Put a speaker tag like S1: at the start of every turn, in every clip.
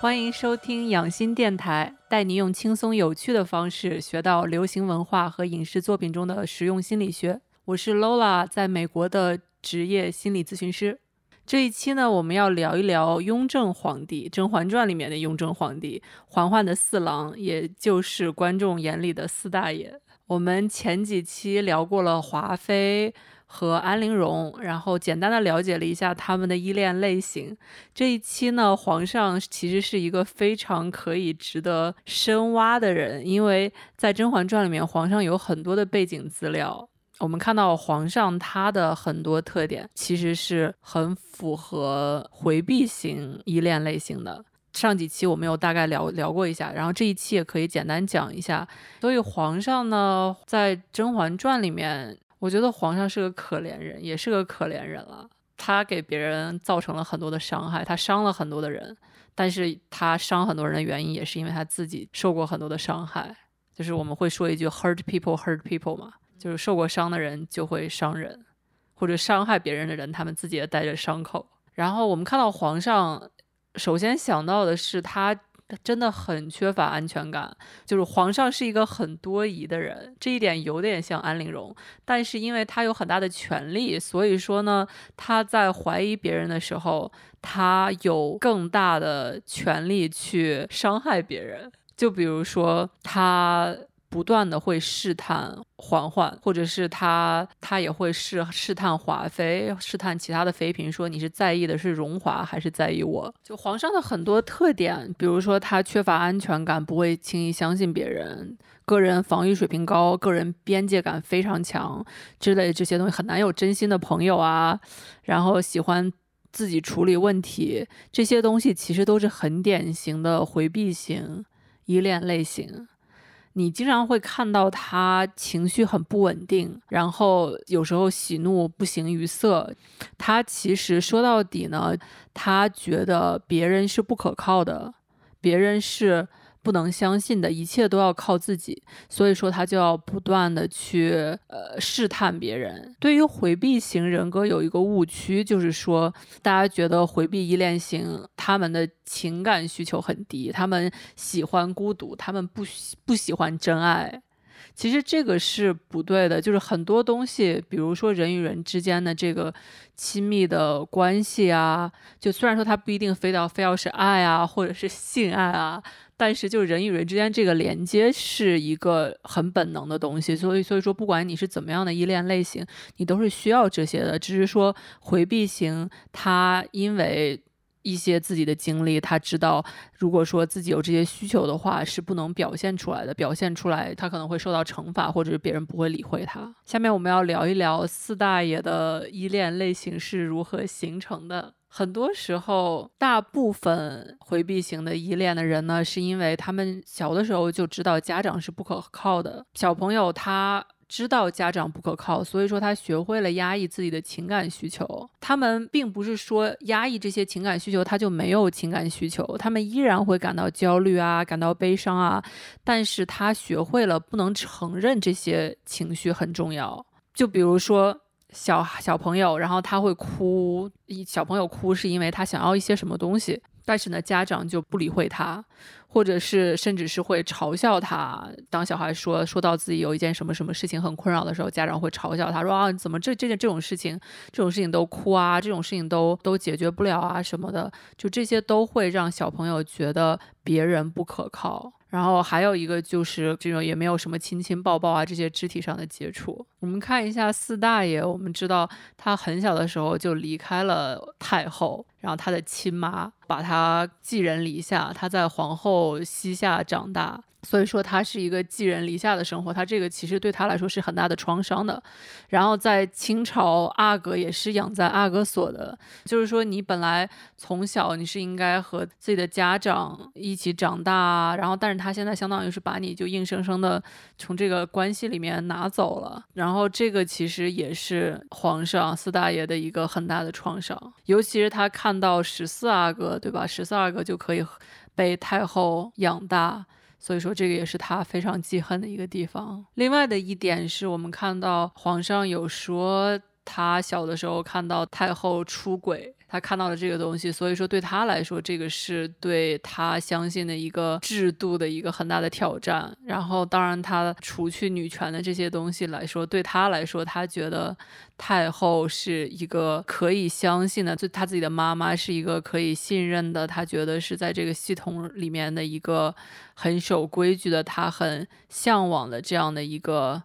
S1: 欢迎收听养心电台，带你用轻松有趣的方式学到流行文化和影视作品中的实用心理学。我是 Lola，在美国的职业心理咨询师。这一期呢，我们要聊一聊雍正皇帝，《甄嬛传》里面的雍正皇帝，嬛嬛的四郎，也就是观众眼里的四大爷。我们前几期聊过了华妃和安陵容，然后简单的了解了一下他们的依恋类型。这一期呢，皇上其实是一个非常可以值得深挖的人，因为在《甄嬛传》里面，皇上有很多的背景资料。我们看到皇上他的很多特点，其实是很符合回避型依恋类型的。上几期我们有大概聊聊过一下，然后这一期也可以简单讲一下。所以皇上呢，在《甄嬛传》里面，我觉得皇上是个可怜人，也是个可怜人了。他给别人造成了很多的伤害，他伤了很多的人，但是他伤很多人的原因，也是因为他自己受过很多的伤害。就是我们会说一句 “hurt people hurt people” 嘛。就是受过伤的人就会伤人，或者伤害别人的人，他们自己也带着伤口。然后我们看到皇上，首先想到的是他真的很缺乏安全感。就是皇上是一个很多疑的人，这一点有点像安陵容。但是因为他有很大的权利，所以说呢，他在怀疑别人的时候，他有更大的权利去伤害别人。就比如说他。不断的会试探嬛嬛，或者是他，他也会试试探华妃，试探其他的妃嫔，说你是在意的是荣华还是在意我？就皇上的很多特点，比如说他缺乏安全感，不会轻易相信别人，个人防御水平高，个人边界感非常强之类这些东西，很难有真心的朋友啊，然后喜欢自己处理问题，这些东西其实都是很典型的回避型依恋类型。你经常会看到他情绪很不稳定，然后有时候喜怒不形于色。他其实说到底呢，他觉得别人是不可靠的，别人是。不能相信的一切都要靠自己，所以说他就要不断的去呃试探别人。对于回避型人格有一个误区，就是说大家觉得回避依恋型他们的情感需求很低，他们喜欢孤独，他们不喜不喜欢真爱。其实这个是不对的，就是很多东西，比如说人与人之间的这个亲密的关系啊，就虽然说它不一定非要非要是爱啊，或者是性爱啊。但是，就是人与人之间这个连接是一个很本能的东西，所以，所以说，不管你是怎么样的依恋类型，你都是需要这些的。只是说，回避型，他因为一些自己的经历，他知道，如果说自己有这些需求的话，是不能表现出来的，表现出来，他可能会受到惩罚，或者是别人不会理会他。下面我们要聊一聊四大爷的依恋类型是如何形成的。很多时候，大部分回避型的依恋的人呢，是因为他们小的时候就知道家长是不可靠的。小朋友他知道家长不可靠，所以说他学会了压抑自己的情感需求。他们并不是说压抑这些情感需求，他就没有情感需求，他们依然会感到焦虑啊，感到悲伤啊。但是他学会了不能承认这些情绪很重要。就比如说。小小朋友，然后他会哭，小朋友哭是因为他想要一些什么东西，但是呢，家长就不理会他，或者是甚至是会嘲笑他。当小孩说说到自己有一件什么什么事情很困扰的时候，家长会嘲笑他说啊，怎么这这件这种事情，这种事情都哭啊，这种事情都都解决不了啊什么的，就这些都会让小朋友觉得别人不可靠。然后还有一个就是这种也没有什么亲亲抱抱啊这些肢体上的接触。我们看一下四大爷，我们知道他很小的时候就离开了太后，然后他的亲妈把他寄人篱下，他在皇后膝下长大。所以说他是一个寄人篱下的生活，他这个其实对他来说是很大的创伤的。然后在清朝，阿哥也是养在阿哥所的，就是说你本来从小你是应该和自己的家长一起长大，然后但是他现在相当于是把你就硬生生的从这个关系里面拿走了。然后这个其实也是皇上四大爷的一个很大的创伤，尤其是他看看到十四阿哥，对吧？十四阿哥就可以被太后养大。所以说，这个也是他非常记恨的一个地方。另外的一点是，我们看到皇上有说他小的时候看到太后出轨。他看到了这个东西，所以说对他来说，这个是对他相信的一个制度的一个很大的挑战。然后，当然他除去女权的这些东西来说，对他来说，他觉得太后是一个可以相信的，就他自己的妈妈是一个可以信任的。他觉得是在这个系统里面的一个很守规矩的，他很向往的这样的一个。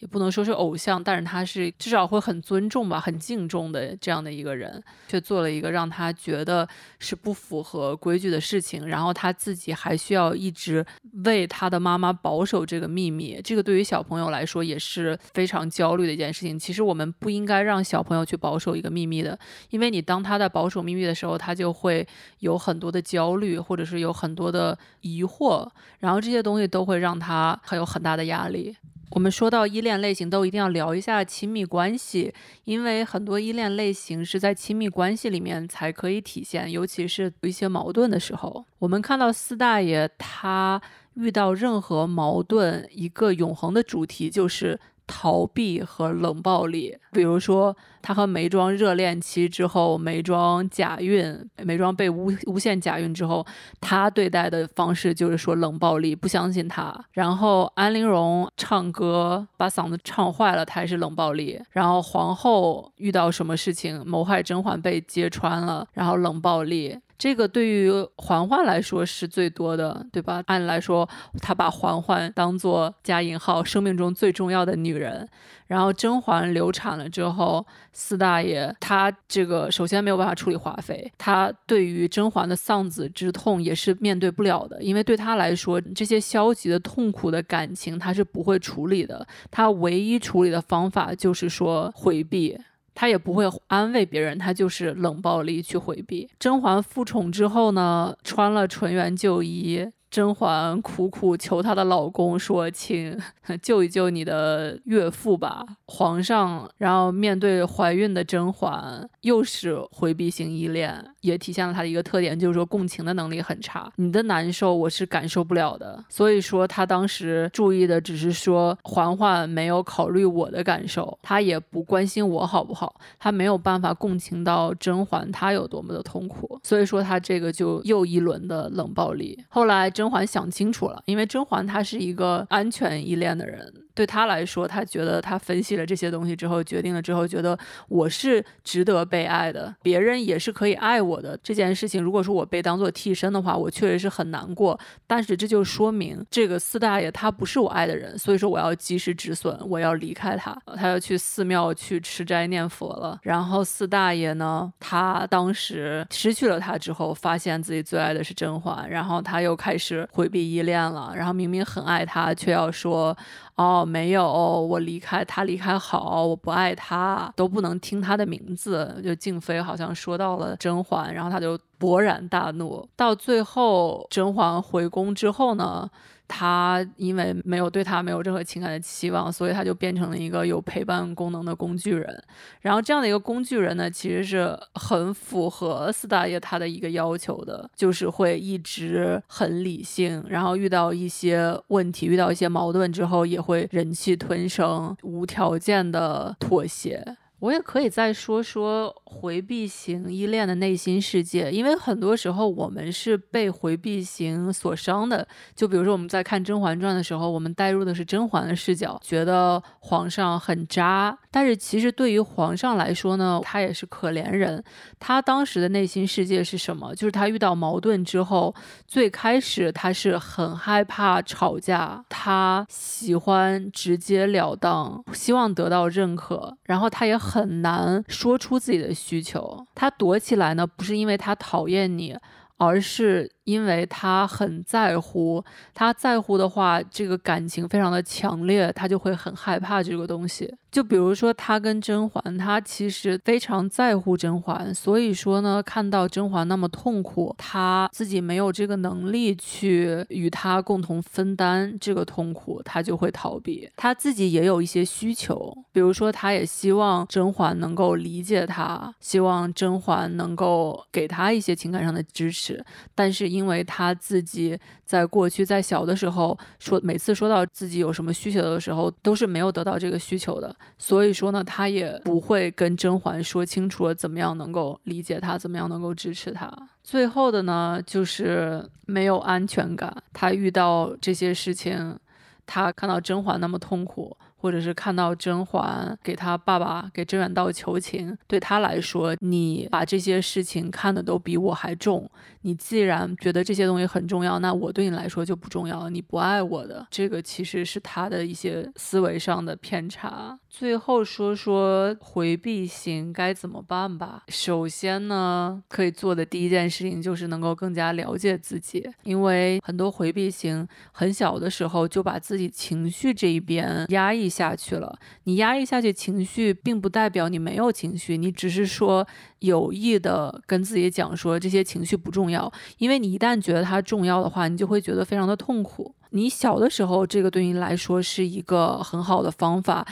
S1: 也不能说是偶像，但是他是至少会很尊重吧，很敬重的这样的一个人，却做了一个让他觉得是不符合规矩的事情，然后他自己还需要一直为他的妈妈保守这个秘密，这个对于小朋友来说也是非常焦虑的一件事情。其实我们不应该让小朋友去保守一个秘密的，因为你当他在保守秘密的时候，他就会有很多的焦虑，或者是有很多的疑惑，然后这些东西都会让他很有很大的压力。我们说到依恋类型，都一定要聊一下亲密关系，因为很多依恋类型是在亲密关系里面才可以体现，尤其是有一些矛盾的时候。我们看到四大爷他遇到任何矛盾，一个永恒的主题就是。逃避和冷暴力，比如说他和梅庄热恋期之后，梅庄假孕，梅庄被诬诬陷假孕之后，他对待的方式就是说冷暴力，不相信他。然后安陵容唱歌把嗓子唱坏了，他也是冷暴力。然后皇后遇到什么事情谋害甄嬛被揭穿了，然后冷暴力。这个对于嬛嬛来说是最多的，对吧？按理来说，他把嬛嬛当做加引号生命中最重要的女人。然后甄嬛流产了之后，四大爷他这个首先没有办法处理华妃，他对于甄嬛的丧子之痛也是面对不了的，因为对他来说，这些消极的、痛苦的感情他是不会处理的。他唯一处理的方法就是说回避。他也不会安慰别人，他就是冷暴力去回避。甄嬛复宠之后呢，穿了纯元旧衣。甄嬛苦苦求她的老公说：“请救一救你的岳父吧。”皇上，然后面对怀孕的甄嬛，又是回避型依恋，也体现了他的一个特点，就是说共情的能力很差。你的难受我是感受不了的，所以说他当时注意的只是说嬛嬛没有考虑我的感受，他也不关心我好不好，他没有办法共情到甄嬛她有多么的痛苦，所以说他这个就又一轮的冷暴力。后来。甄嬛想清楚了，因为甄嬛她是一个安全依恋的人。对他来说，他觉得他分析了这些东西之后，决定了之后，觉得我是值得被爱的，别人也是可以爱我的。这件事情，如果说我被当做替身的话，我确实是很难过。但是这就说明这个四大爷他不是我爱的人，所以说我要及时止损，我要离开他。他要去寺庙去吃斋念佛了。然后四大爷呢，他当时失去了他之后，发现自己最爱的是甄嬛，然后他又开始回避依恋了。然后明明很爱他，却要说。哦，没有，我离开他离开好，我不爱他，都不能听他的名字。就静妃好像说到了甄嬛，然后他就勃然大怒。到最后，甄嬛回宫之后呢？他因为没有对他没有任何情感的期望，所以他就变成了一个有陪伴功能的工具人。然后这样的一个工具人呢，其实是很符合四大爷他的一个要求的，就是会一直很理性，然后遇到一些问题、遇到一些矛盾之后，也会忍气吞声，无条件的妥协。我也可以再说说回避型依恋的内心世界，因为很多时候我们是被回避型所伤的。就比如说我们在看《甄嬛传》的时候，我们带入的是甄嬛的视角，觉得皇上很渣。但是其实对于皇上来说呢，他也是可怜人。他当时的内心世界是什么？就是他遇到矛盾之后，最开始他是很害怕吵架，他喜欢直截了当，希望得到认可，然后他也很。难说出自己的需求，他躲起来呢，不是因为他讨厌你，而是。因为他很在乎，他在乎的话，这个感情非常的强烈，他就会很害怕这个东西。就比如说他跟甄嬛，他其实非常在乎甄嬛，所以说呢，看到甄嬛那么痛苦，他自己没有这个能力去与他共同分担这个痛苦，他就会逃避。他自己也有一些需求，比如说他也希望甄嬛能够理解他，希望甄嬛能够给他一些情感上的支持。但是因为他自己在过去在小的时候说，每次说到自己有什么需求的时候，都是没有得到这个需求的，所以说呢，他也不会跟甄嬛说清楚了怎么样能够理解他，怎么样能够支持他。最后的呢，就是没有安全感，他遇到这些事情，他看到甄嬛那么痛苦。或者是看到甄嬛给他爸爸给甄远道求情，对他来说，你把这些事情看的都比我还重。你既然觉得这些东西很重要，那我对你来说就不重要。你不爱我的，这个其实是他的一些思维上的偏差。最后说说回避型该怎么办吧。首先呢，可以做的第一件事情就是能够更加了解自己，因为很多回避型很小的时候就把自己情绪这一边压抑下去了。你压抑下去情绪，并不代表你没有情绪，你只是说。有意的跟自己讲说这些情绪不重要，因为你一旦觉得它重要的话，你就会觉得非常的痛苦。你小的时候，这个对你来说是一个很好的方法，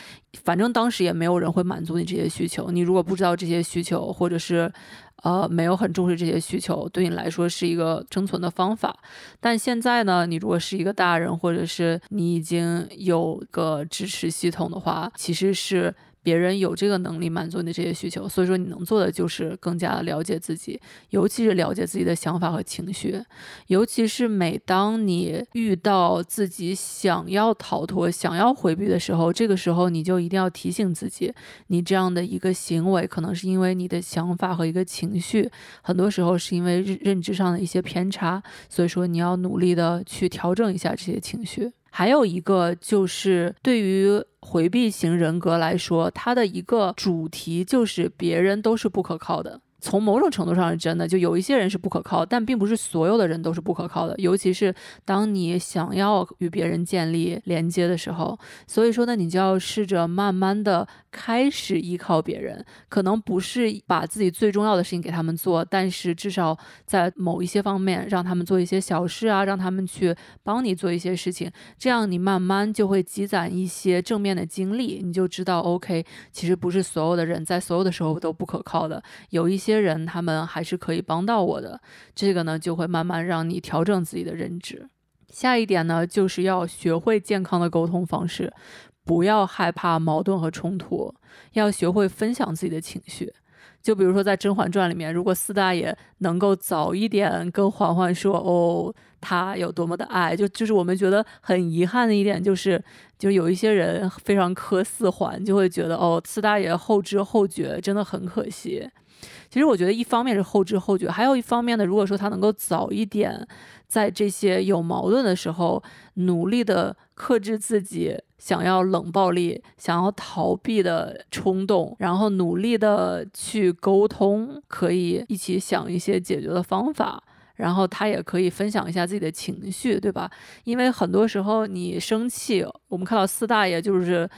S1: 反正当时也没有人会满足你这些需求。你如果不知道这些需求，或者是呃没有很重视这些需求，对你来说是一个生存的方法。但现在呢，你如果是一个大人，或者是你已经有个支持系统的话，其实是。别人有这个能力满足你的这些需求，所以说你能做的就是更加了解自己，尤其是了解自己的想法和情绪。尤其是每当你遇到自己想要逃脱、想要回避的时候，这个时候你就一定要提醒自己，你这样的一个行为可能是因为你的想法和一个情绪，很多时候是因为认认知上的一些偏差，所以说你要努力的去调整一下这些情绪。还有一个就是对于回避型人格来说，它的一个主题就是别人都是不可靠的。从某种程度上是真的，就有一些人是不可靠，但并不是所有的人都是不可靠的。尤其是当你想要与别人建立连接的时候，所以说呢，你就要试着慢慢的开始依靠别人。可能不是把自己最重要的事情给他们做，但是至少在某一些方面让他们做一些小事啊，让他们去帮你做一些事情，这样你慢慢就会积攒一些正面的经历，你就知道，OK，其实不是所有的人在所有的时候都不可靠的，有一些。些人他们还是可以帮到我的，这个呢就会慢慢让你调整自己的认知。下一点呢，就是要学会健康的沟通方式，不要害怕矛盾和冲突，要学会分享自己的情绪。就比如说在《甄嬛传》里面，如果四大爷能够早一点跟嬛嬛说，哦，他有多么的爱，就就是我们觉得很遗憾的一点，就是就有一些人非常磕四环，就会觉得哦，四大爷后知后觉，真的很可惜。其实我觉得，一方面是后知后觉，还有一方面呢，如果说他能够早一点在这些有矛盾的时候，努力的克制自己想要冷暴力、想要逃避的冲动，然后努力的去沟通，可以一起想一些解决的方法，然后他也可以分享一下自己的情绪，对吧？因为很多时候你生气，我们看到四大爷就是。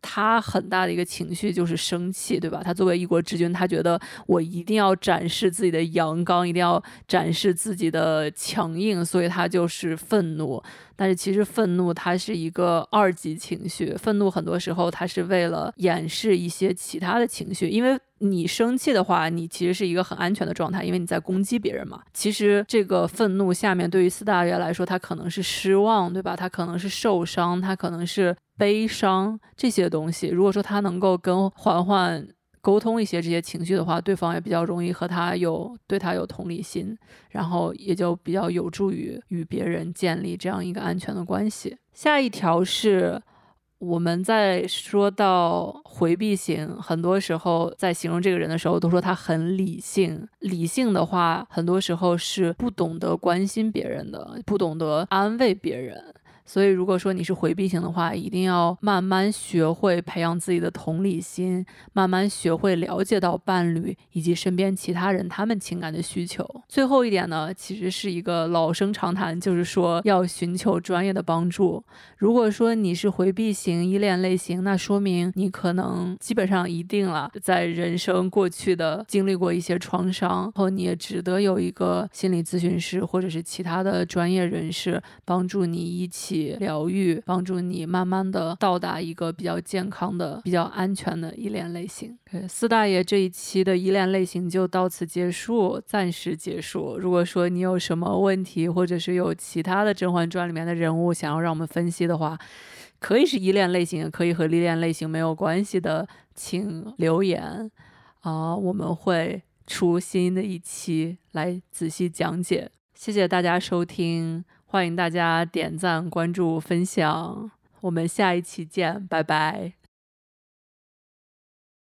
S1: 他很大的一个情绪就是生气，对吧？他作为一国之君，他觉得我一定要展示自己的阳刚，一定要展示自己的强硬，所以他就是愤怒。但是其实愤怒它是一个二级情绪，愤怒很多时候它是为了掩饰一些其他的情绪。因为你生气的话，你其实是一个很安全的状态，因为你在攻击别人嘛。其实这个愤怒下面对于四大爷来说，他可能是失望，对吧？他可能是受伤，他可能是悲伤这些东西。如果说他能够跟嬛嬛。沟通一些这些情绪的话，对方也比较容易和他有对他有同理心，然后也就比较有助于与别人建立这样一个安全的关系。下一条是我们在说到回避型，很多时候在形容这个人的时候，都说他很理性。理性的话，很多时候是不懂得关心别人的，不懂得安慰别人。所以，如果说你是回避型的话，一定要慢慢学会培养自己的同理心，慢慢学会了解到伴侣以及身边其他人他们情感的需求。最后一点呢，其实是一个老生常谈，就是说要寻求专业的帮助。如果说你是回避型依恋类型，那说明你可能基本上一定了，在人生过去的经历过一些创伤，然后你也值得有一个心理咨询师或者是其他的专业人士帮助你一起。疗愈，帮助你慢慢的到达一个比较健康的、比较安全的依恋类型。四大爷这一期的依恋类型就到此结束，暂时结束。如果说你有什么问题，或者是有其他的《甄嬛传》里面的人物想要让我们分析的话，可以是依恋类型，也可以和依恋类型没有关系的，请留言啊，我们会出新的一期来仔细讲解。谢谢大家收听，欢迎大家点赞、关注、分享，我们下一期见，拜拜。